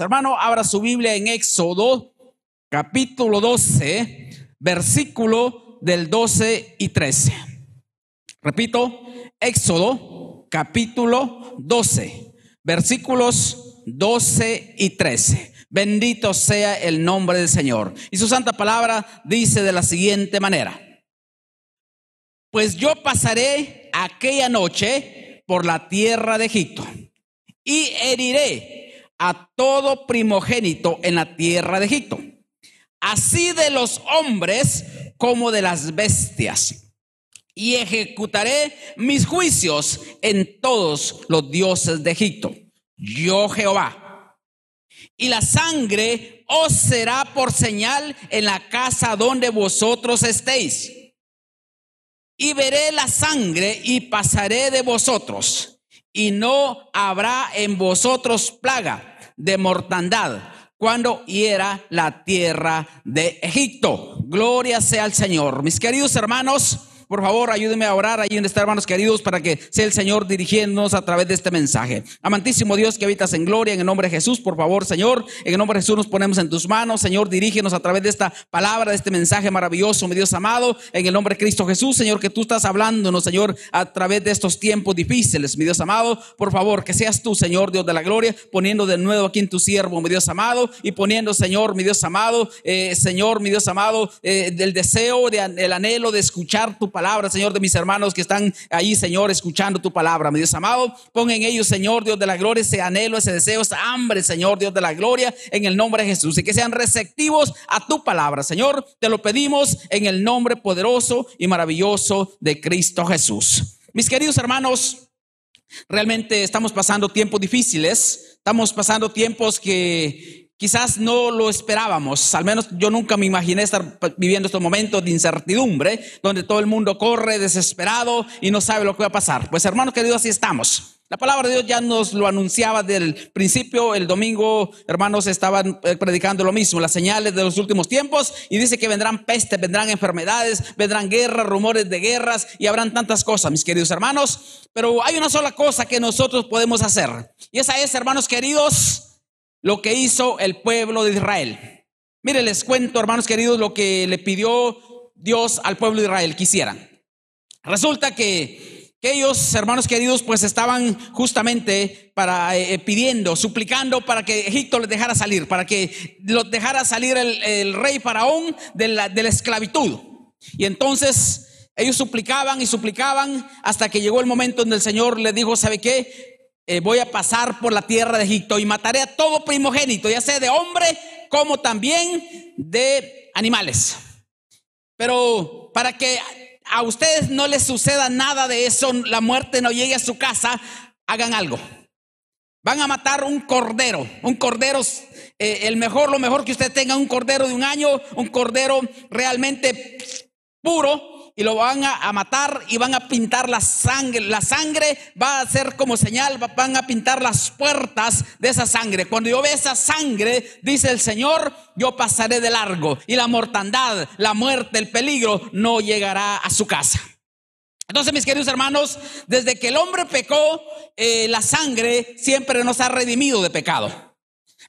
Hermano, abra su Biblia en Éxodo, capítulo 12, versículo del 12 y 13. Repito, Éxodo, capítulo 12, versículos 12 y 13. Bendito sea el nombre del Señor. Y su santa palabra dice de la siguiente manera. Pues yo pasaré aquella noche por la tierra de Egipto y heriré a todo primogénito en la tierra de Egipto, así de los hombres como de las bestias. Y ejecutaré mis juicios en todos los dioses de Egipto. Yo Jehová. Y la sangre os será por señal en la casa donde vosotros estéis. Y veré la sangre y pasaré de vosotros y no habrá en vosotros plaga de mortandad cuando hiera la tierra de Egipto. Gloria sea al Señor. Mis queridos hermanos, por favor, ayúdenme a orar ahí donde están, hermanos queridos, para que sea el Señor dirigiéndonos a través de este mensaje. Amantísimo Dios que habitas en gloria, en el nombre de Jesús, por favor, Señor, en el nombre de Jesús nos ponemos en tus manos. Señor, dirígenos a través de esta palabra, de este mensaje maravilloso, mi Dios amado, en el nombre de Cristo Jesús, Señor, que tú estás hablándonos, Señor, a través de estos tiempos difíciles, mi Dios amado. Por favor, que seas tú, Señor, Dios de la gloria, poniendo de nuevo aquí en tu siervo, mi Dios amado, y poniendo, Señor, mi Dios amado, eh, Señor, mi Dios amado, eh, del deseo, del anhelo de escuchar tu palabra, Señor, de mis hermanos que están ahí, Señor, escuchando tu palabra, mi Dios amado. Pon en ellos, Señor, Dios de la gloria, ese anhelo, ese deseo, esa hambre, Señor, Dios de la gloria, en el nombre de Jesús. Y que sean receptivos a tu palabra, Señor. Te lo pedimos en el nombre poderoso y maravilloso de Cristo Jesús. Mis queridos hermanos, realmente estamos pasando tiempos difíciles. Estamos pasando tiempos que Quizás no lo esperábamos, al menos yo nunca me imaginé estar viviendo estos momentos de incertidumbre, donde todo el mundo corre desesperado y no sabe lo que va a pasar. Pues hermanos queridos, así estamos. La palabra de Dios ya nos lo anunciaba del principio. El domingo, hermanos, estaban eh, predicando lo mismo, las señales de los últimos tiempos. Y dice que vendrán pestes, vendrán enfermedades, vendrán guerras, rumores de guerras y habrán tantas cosas, mis queridos hermanos. Pero hay una sola cosa que nosotros podemos hacer. Y esa es, hermanos queridos, lo que hizo el pueblo de Israel. Mire, les cuento, hermanos queridos, lo que le pidió Dios al pueblo de Israel que hicieran. Resulta que, ellos, hermanos queridos, pues estaban justamente para eh, pidiendo, suplicando para que Egipto les dejara salir, para que los dejara salir el, rey faraón de la, de la esclavitud. Y entonces ellos suplicaban y suplicaban hasta que llegó el momento en el Señor les dijo, ¿sabe qué? Eh, voy a pasar por la tierra de Egipto y mataré a todo primogénito, ya sea de hombre como también de animales. Pero para que a ustedes no les suceda nada de eso, la muerte no llegue a su casa, hagan algo. Van a matar un cordero, un cordero, eh, el mejor, lo mejor que usted tenga, un cordero de un año, un cordero realmente puro, y lo van a, matar y van a pintar la sangre. La sangre va a ser como señal, van a pintar las puertas de esa sangre. Cuando yo vea esa sangre, dice el Señor, yo pasaré de largo y la mortandad, la muerte, el peligro no llegará a su casa. Entonces, mis queridos hermanos, desde que el hombre pecó, eh, la sangre siempre nos ha redimido de pecado.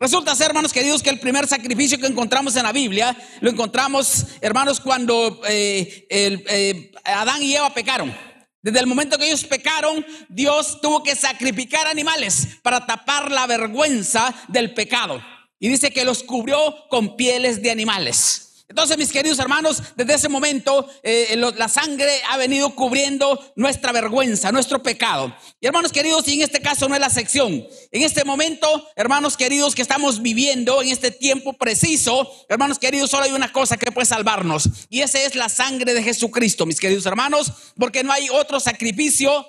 Resulta ser, hermanos queridos, que el primer sacrificio que encontramos en la Biblia, lo encontramos, hermanos, cuando eh, eh, Adán y Eva pecaron. Desde el momento que ellos pecaron, Dios tuvo que sacrificar animales para tapar la vergüenza del pecado. Y dice que los cubrió con pieles de animales. Entonces, mis queridos hermanos, desde ese momento eh, la sangre ha venido cubriendo nuestra vergüenza, nuestro pecado. Y hermanos queridos, y en este caso no es la sección. En este momento, hermanos queridos, que estamos viviendo en este tiempo preciso, hermanos queridos, solo hay una cosa que puede salvarnos. Y esa es la sangre de Jesucristo, mis queridos hermanos, porque no hay otro sacrificio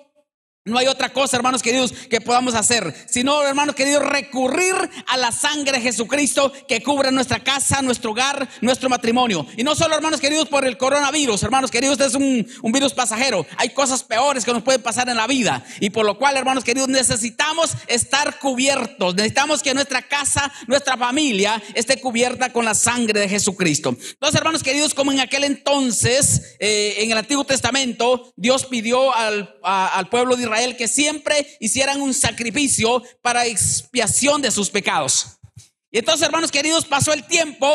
no hay otra cosa, hermanos queridos, que podamos hacer, sino, hermanos queridos, recurrir a la sangre de Jesucristo que cubre nuestra casa, nuestro hogar, nuestro matrimonio. Y no solo, hermanos queridos, por el coronavirus, hermanos queridos, este es un, un virus pasajero. Hay cosas peores que nos pueden pasar en la vida. Y por lo cual, hermanos queridos, necesitamos estar cubiertos. Necesitamos que nuestra casa, nuestra familia esté cubierta con la sangre de Jesucristo. Entonces, hermanos queridos, como en aquel entonces, eh, en el Antiguo Testamento, Dios pidió al, al pueblo de Israel Que siempre hicieran un sacrificio para expiación de sus pecados. Y entonces, hermanos queridos, pasó el tiempo.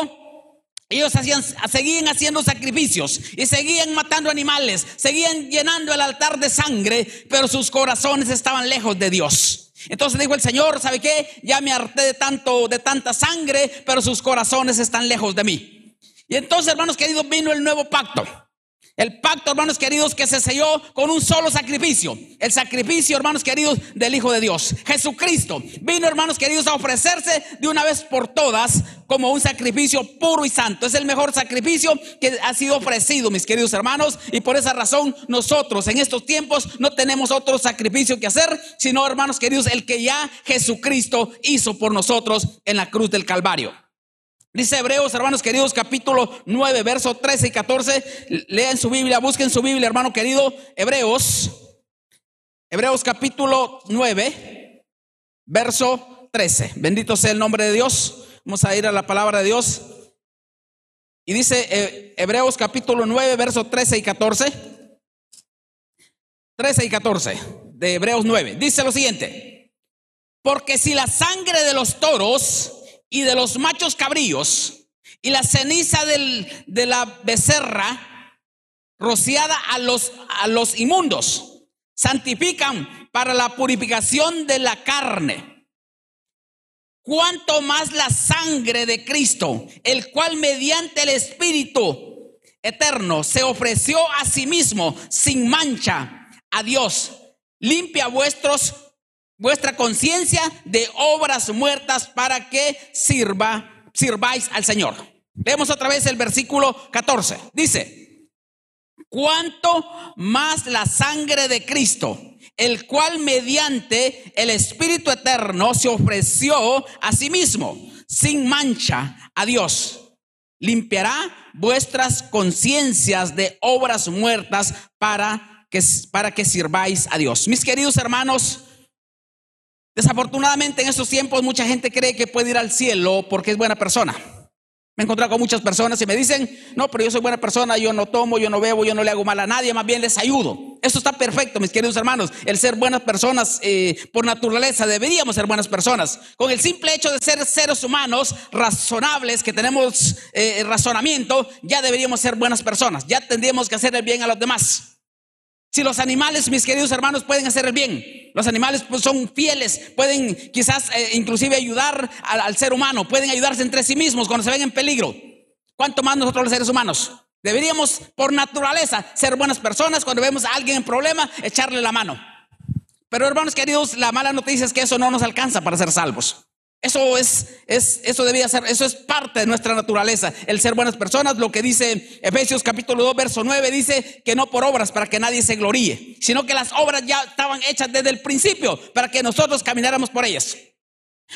Ellos hacían, seguían haciendo sacrificios y seguían matando animales, seguían llenando el altar de sangre, pero sus corazones estaban lejos de Dios. Entonces dijo el Señor, ¿sabe qué? Ya me harté de tanto, de tanta sangre, pero sus corazones están lejos de mí. Y entonces, hermanos queridos, vino el nuevo pacto. El pacto, hermanos queridos, que se selló con un solo sacrificio. El sacrificio, hermanos queridos, del Hijo de Dios. Jesucristo vino, hermanos queridos, a ofrecerse de una vez por todas como un sacrificio puro y santo. Es el mejor sacrificio que ha sido ofrecido, mis queridos hermanos. Y por esa razón nosotros en estos tiempos no tenemos otro sacrificio que hacer, sino, hermanos queridos, el que ya Jesucristo hizo por nosotros en la cruz del Calvario. Dice Hebreos, hermanos queridos, capítulo 9, verso 13 y 14. Lean su Biblia, busquen su Biblia, hermano querido. Hebreos, Hebreos capítulo 9, verso 13. Bendito sea el nombre de Dios. Vamos a ir a la palabra de Dios. Y dice eh, Hebreos capítulo 9, verso 13 y 14. 13 y 14 de Hebreos 9. Dice lo siguiente. Porque si la sangre de los toros y de los machos cabríos y la ceniza de la becerra rociada a los, a los inmundos santifican para la purificación de la carne. Cuanto más la sangre de Cristo, el cual mediante el Espíritu eterno se ofreció a sí mismo sin mancha a Dios, limpia vuestros vuestra conciencia de obras muertas para que sirva, sirváis al Señor. Leemos otra vez el versículo 14. Dice, cuanto más la sangre de Cristo, el cual mediante el Espíritu Eterno se ofreció a sí mismo, sin mancha, a Dios, limpiará vuestras conciencias de obras muertas para que, para que sirváis a Dios. Mis queridos hermanos, Desafortunadamente en estos tiempos mucha gente cree que puede ir al cielo porque es buena persona. Me he encontrado con muchas personas y me dicen, no, pero yo soy buena persona, yo no tomo, yo no bebo, yo no le hago mal a nadie, más bien les ayudo. Eso está perfecto, mis queridos hermanos. El ser buenas personas eh, por naturaleza, deberíamos ser buenas personas. Con el simple hecho de ser seres humanos razonables, que tenemos eh, razonamiento, ya deberíamos ser buenas personas. Ya tendríamos que hacer el bien a los demás. Si los animales, mis queridos hermanos, pueden hacer el bien, los animales pues, son fieles, pueden quizás eh, inclusive ayudar al, ser humano, pueden ayudarse entre sí mismos cuando se ven en peligro. ¿Cuánto más nosotros los seres humanos? Deberíamos por naturaleza ser buenas personas cuando vemos a alguien en problema, echarle la mano. Pero hermanos queridos, la mala noticia es que eso no nos alcanza para ser salvos. Eso es, es, eso debía ser, eso es parte de nuestra naturaleza, el ser buenas personas. Lo que dice Efesios capítulo 2, verso 9, dice que no por obras para que nadie se gloríe, sino que las obras ya estaban hechas desde el principio para que nosotros camináramos por ellas.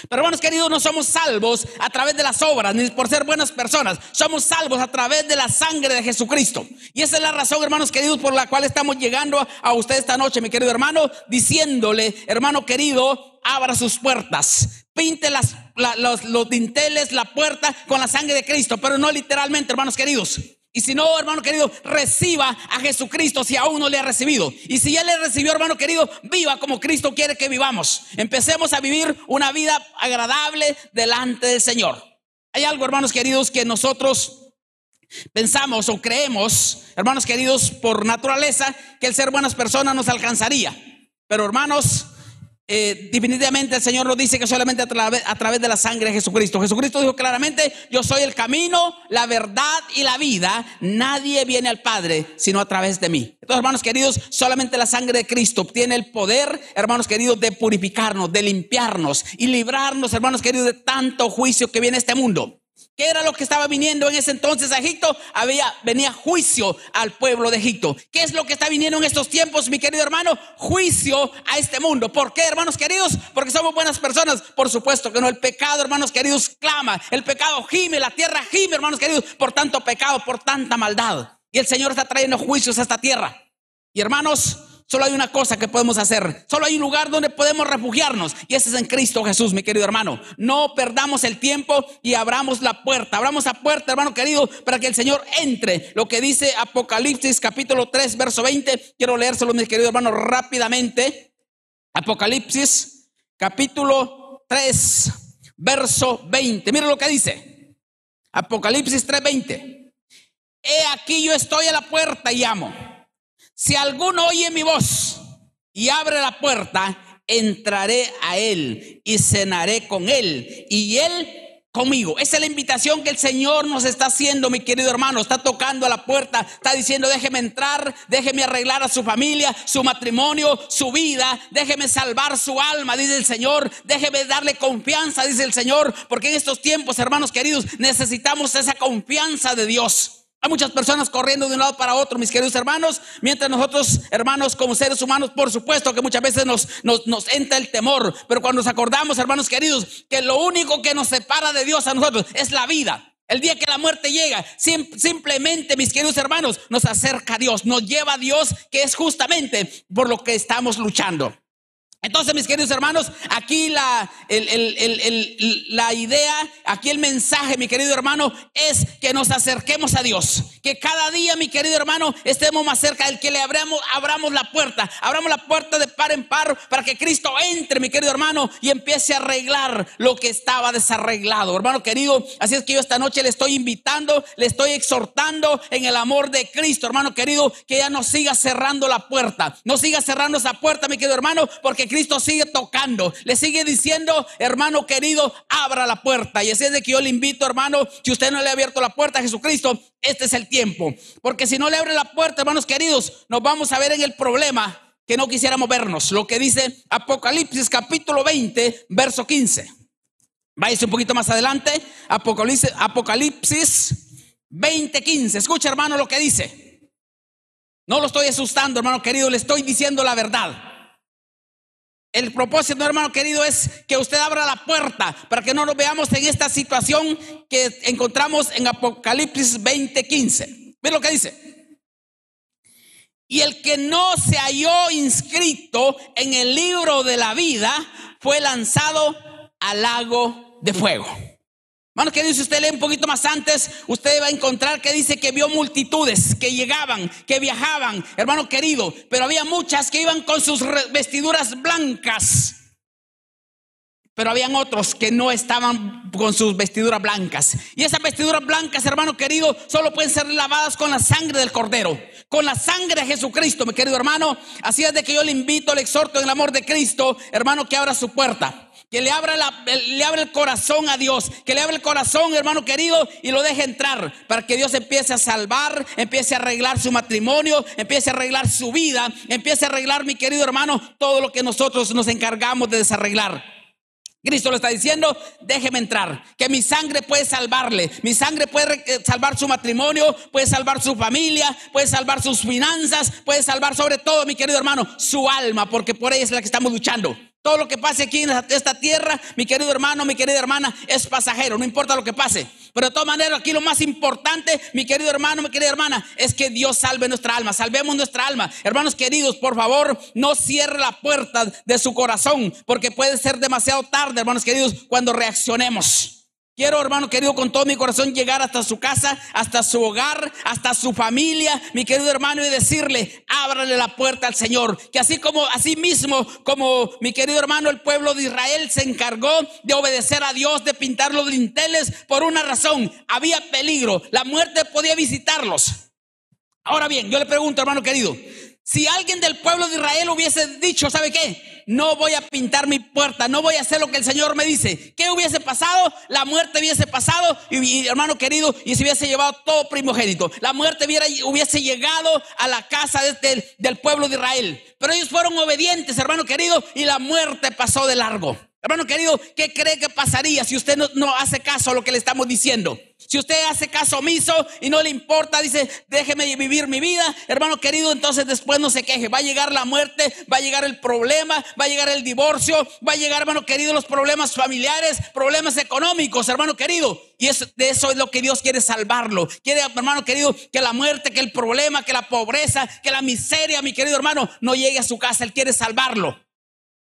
Pero hermanos queridos, no somos salvos a través de las obras, ni por ser buenas personas. Somos salvos a través de la sangre de Jesucristo. Y esa es la razón, hermanos queridos, por la cual estamos llegando a usted esta noche, mi querido hermano, diciéndole, hermano querido, abra sus puertas. Pinte las, los, los dinteles, la puerta con la sangre de Cristo, pero no literalmente, hermanos queridos. Y si no, hermano querido, reciba a Jesucristo si aún no le ha recibido. Y si ya le recibió, hermano querido, viva como Cristo quiere que vivamos. Empecemos a vivir una vida agradable delante del Señor. Hay algo, hermanos queridos, que nosotros pensamos o creemos, hermanos queridos, por naturaleza, que el ser buenas personas nos alcanzaría. Pero hermanos, eh, definitivamente el Señor nos dice que solamente a través, a través de la sangre de Jesucristo. Jesucristo dijo claramente, yo soy el camino, la verdad y la vida. Nadie viene al Padre sino a través de mí. Entonces, hermanos queridos, solamente la sangre de Cristo tiene el poder, hermanos queridos, de purificarnos, de limpiarnos y librarnos, hermanos queridos, de tanto juicio que viene este mundo. ¿Qué era lo que estaba viniendo en ese entonces a Egipto? Había, venía juicio al pueblo de Egipto. ¿Qué es lo que está viniendo en estos tiempos, mi querido hermano? Juicio a este mundo. ¿Por qué, hermanos queridos? Porque somos buenas personas. Por supuesto que no. El pecado, hermanos queridos, clama. El pecado gime, la tierra gime, hermanos queridos, por tanto pecado, por tanta maldad. Y el Señor está trayendo juicios a esta tierra. Y hermanos, Solo hay una cosa que podemos hacer. Solo hay un lugar donde podemos refugiarnos. Y ese es en Cristo Jesús, mi querido hermano. No perdamos el tiempo y abramos la puerta. Abramos la puerta, hermano querido, para que el Señor entre. Lo que dice Apocalipsis capítulo 3, verso 20. Quiero leérselo, mi querido hermano, rápidamente. Apocalipsis capítulo 3, verso 20. Mira lo que dice. Apocalipsis 3:20. He aquí yo estoy a la puerta y llamo. Si alguno oye mi voz y abre la puerta, entraré a él y cenaré con él y él conmigo. Esa es la invitación que el Señor nos está haciendo, mi querido hermano. Está tocando a la puerta, está diciendo, déjeme entrar, déjeme arreglar a su familia, su matrimonio, su vida, déjeme salvar su alma, dice el Señor, déjeme darle confianza, dice el Señor, porque en estos tiempos, hermanos queridos, necesitamos esa confianza de Dios. Hay muchas personas corriendo de un lado para otro, mis queridos hermanos, mientras nosotros, hermanos, como seres humanos, por supuesto que muchas veces nos, nos, nos, entra el temor, pero cuando nos acordamos, hermanos queridos, que lo único que nos separa de Dios a nosotros es la vida. El día que la muerte llega, simplemente, mis queridos hermanos, nos acerca a Dios, nos lleva a Dios, que es justamente por lo que estamos luchando. Entonces, mis queridos hermanos, aquí la, la idea, aquí el mensaje, mi querido hermano, es que nos acerquemos a Dios. Que cada día, mi querido hermano, estemos más cerca del que le abramos, abramos la puerta. Abramos la puerta de par en par para que Cristo entre, mi querido hermano, y empiece a arreglar lo que estaba desarreglado. Hermano querido, así es que yo esta noche le estoy invitando, le estoy exhortando en el amor de Cristo, hermano querido, que ya no siga cerrando la puerta. No siga cerrando esa puerta, mi querido hermano, porque Cristo sigue tocando, le sigue diciendo, hermano querido, abra la puerta. Y así es de que yo le invito, hermano, si usted no le ha abierto la puerta a Jesucristo, este es el tiempo. Porque si no le abre la puerta, hermanos queridos, nos vamos a ver en el problema que no quisiéramos vernos. Lo que dice Apocalipsis capítulo 20, verso 15. Váyase un poquito más adelante. Apocalipsis, Apocalipsis 20, 15. Escucha, hermano, lo que dice. No lo estoy asustando, hermano querido, le estoy diciendo la verdad. El propósito, hermano querido, es que usted abra la puerta para que no nos veamos en esta situación que encontramos en Apocalipsis 20:15. Ve lo que dice. Y el que no se halló inscrito en el libro de la vida fue lanzado al lago de fuego. Hermano querido, si usted lee un poquito más antes, usted va a encontrar que dice que vio multitudes que llegaban, que viajaban, hermano querido, pero había muchas que iban con sus vestiduras blancas. Pero habían otros que no estaban con sus vestiduras blancas. Y esas vestiduras blancas, hermano querido, solo pueden ser lavadas con la sangre del cordero, con la sangre de Jesucristo, mi querido hermano. Así es de que yo le invito, le exhorto en el amor de Cristo, hermano, que abra su puerta que le abra, la, le abra el corazón a Dios, que le abra el corazón, hermano querido, y lo deje entrar para que Dios empiece a salvar, empiece a arreglar su matrimonio, empiece a arreglar su vida, empiece a arreglar, mi querido hermano, todo lo que nosotros nos encargamos de desarreglar. Cristo lo está diciendo, déjeme entrar, que mi sangre puede salvarle, mi sangre puede eh, salvar su matrimonio, puede salvar su familia, puede salvar sus finanzas, puede salvar sobre todo, mi querido hermano, su alma, porque por ella es la que estamos luchando. Todo lo que pase aquí en esta tierra, mi querido hermano, mi querida hermana, es pasajero, no importa lo que pase. Pero de todas maneras, aquí lo más importante, mi querido hermano, mi querida hermana, es que Dios salve nuestra alma, salvemos nuestra alma. Hermanos queridos, por favor, no cierre la puerta de su corazón, porque puede ser demasiado tarde, hermanos queridos, cuando reaccionemos. Quiero, hermano querido, con todo mi corazón llegar hasta su casa, hasta su hogar, hasta su familia, mi querido hermano, y decirle, ábrale la puerta al Señor. Que así como, así mismo, como mi querido hermano, el pueblo de Israel se encargó de obedecer a Dios, de pintar los dinteles por una razón. Había peligro, la muerte podía visitarlos. Ahora bien, yo le pregunto, hermano querido, si alguien del pueblo de Israel hubiese dicho, ¿sabe qué? No voy a pintar mi puerta, no voy a hacer lo que el Señor me dice. ¿Qué hubiese pasado? La muerte hubiese pasado y, hermano querido, y se hubiese llevado todo primogénito. La muerte hubiese llegado a la casa del pueblo de Israel. Pero ellos fueron obedientes, hermano querido, y la muerte pasó de largo. Hermano querido, ¿qué cree que pasaría si usted no, hace caso a lo que le estamos diciendo? Si usted hace caso omiso y no le importa, dice, déjeme vivir mi vida, hermano querido, entonces después no se queje. Va a llegar la muerte, va a llegar el problema, va a llegar el divorcio, va a llegar, hermano querido, los problemas familiares, problemas económicos, hermano querido. Y eso, de eso es lo que Dios quiere salvarlo. Quiere, hermano querido, que la muerte, que el problema, que la pobreza, que la miseria, mi querido hermano, no llegue a su casa. Él quiere salvarlo.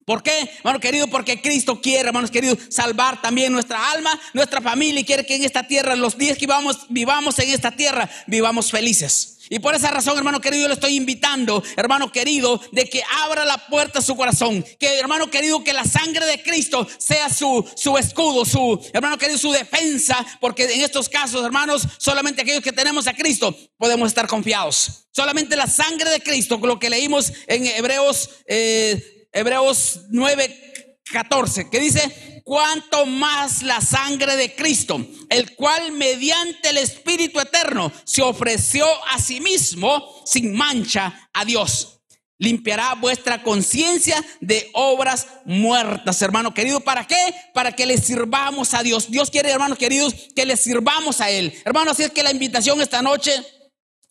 ¿Por qué, hermano querido? Porque Cristo quiere, hermanos queridos, salvar también nuestra alma, nuestra familia y quiere que en esta tierra, los días que vivamos, vivamos en esta tierra, vivamos felices. Y por esa razón, hermano querido, yo le estoy invitando, hermano querido, de que abra la puerta a su corazón. Que, hermano querido, que la sangre de Cristo sea su, su escudo, su, hermano querido, su defensa. Porque en estos casos, hermanos, solamente aquellos que tenemos a Cristo podemos estar confiados. Solamente la sangre de Cristo, lo que leímos en Hebreos, eh, Hebreos 9, 14, que dice, cuanto más la sangre de Cristo, el cual mediante el Espíritu Eterno se ofreció a sí mismo sin mancha a Dios. Limpiará vuestra conciencia de obras muertas, hermano querido. ¿Para qué? Para que le sirvamos a Dios. Dios quiere, hermanos queridos, que le sirvamos a Él. Hermano, así es que la invitación esta noche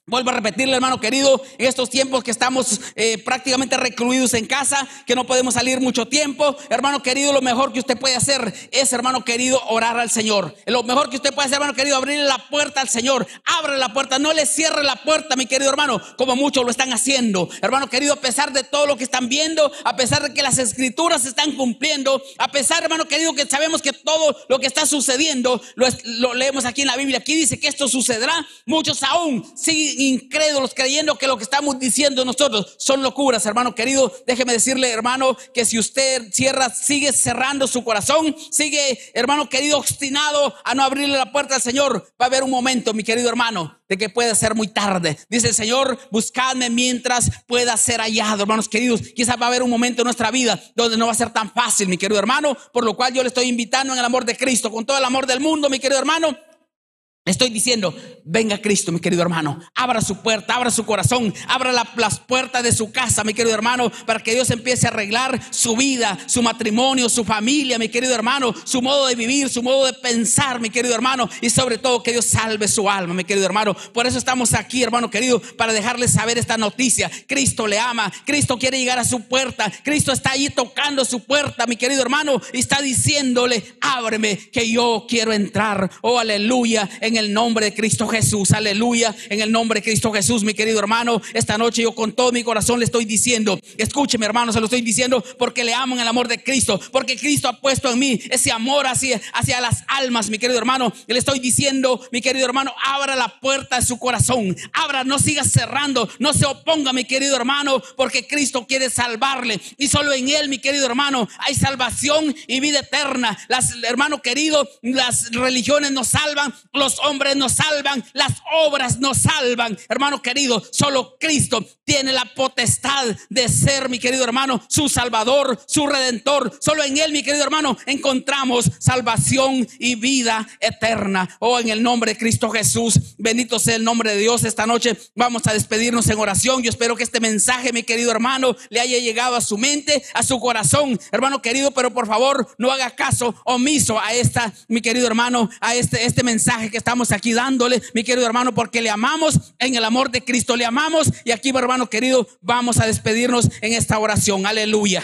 Vuelvo a repetirle, hermano querido, en estos tiempos que estamos eh, prácticamente recluidos en casa, que no podemos salir mucho tiempo, hermano querido, lo mejor que usted puede hacer es, hermano querido, orar al Señor. Lo mejor que usted puede hacer, hermano querido, abrirle la puerta al Señor. Abre la puerta, no le cierre la puerta, mi querido hermano, como muchos lo están haciendo. Hermano querido, a pesar de todo lo que están viendo, a pesar de que las escrituras se están cumpliendo, a pesar, hermano querido, que sabemos que todo lo que está sucediendo, lo, lo leemos aquí en la Biblia, aquí dice que esto sucederá, muchos aún siguen incrédulos creyendo que lo que estamos diciendo nosotros son locuras, hermano querido. Déjeme decirle, hermano, que si usted cierra, sigue cerrando su corazón, sigue, hermano querido, obstinado a no abrirle la puerta al Señor, va a haber un momento, mi querido hermano, de que puede ser muy tarde. Dice el Señor, buscadme mientras pueda ser hallado, hermanos queridos. Quizás va a haber un momento en nuestra vida donde no va a ser tan fácil, mi querido hermano, por lo cual yo le estoy invitando en el amor de Cristo, con todo el amor del mundo, mi querido hermano, Estoy diciendo, venga Cristo, mi querido hermano, abra su puerta, abra su corazón, abra las puertas de su casa, mi querido hermano, para que Dios empiece a arreglar su vida, su matrimonio, su familia, mi querido hermano, su modo de vivir, su modo de pensar, mi querido hermano, y sobre todo que Dios salve su alma, mi querido hermano. Por eso estamos aquí, hermano querido, para dejarle saber esta noticia. Cristo le ama, Cristo quiere llegar a su puerta, Cristo está ahí tocando su puerta, mi querido hermano, y está diciéndole, ábreme, que yo quiero entrar. Oh, aleluya. En en el nombre de Cristo Jesús. Aleluya. En el nombre de Cristo Jesús, mi querido hermano. Esta noche yo con todo mi corazón le estoy diciendo, escúcheme hermano, se lo estoy diciendo porque le amo en el amor de Cristo. Porque Cristo ha puesto en mí ese amor hacia, hacia las almas, mi querido hermano. le estoy diciendo, mi querido hermano, abra la puerta de su corazón. Abra, no siga cerrando. No se oponga, mi querido hermano, porque Cristo quiere salvarle. Y solo en Él, mi querido hermano, hay salvación y vida eterna. Las, hermano querido, las religiones nos salvan. Los hombres nos salvan, las obras nos salvan. Hermano querido, solo Cristo tiene la potestad de ser, mi querido hermano, su salvador, su redentor. Solo en Él, mi querido hermano, encontramos salvación y vida eterna. Oh, en el nombre de Cristo Jesús, bendito sea el nombre de Dios. Esta noche vamos a despedirnos en oración. Yo espero que este mensaje, mi querido hermano, le haya llegado a su mente, a su corazón, hermano querido, pero por favor no haga caso omiso a esta, mi querido hermano, a este, este mensaje que está estamos aquí dándole, mi querido hermano, porque le amamos en el amor de Cristo, le amamos. Y aquí, hermano querido, vamos a despedirnos en esta oración. Aleluya.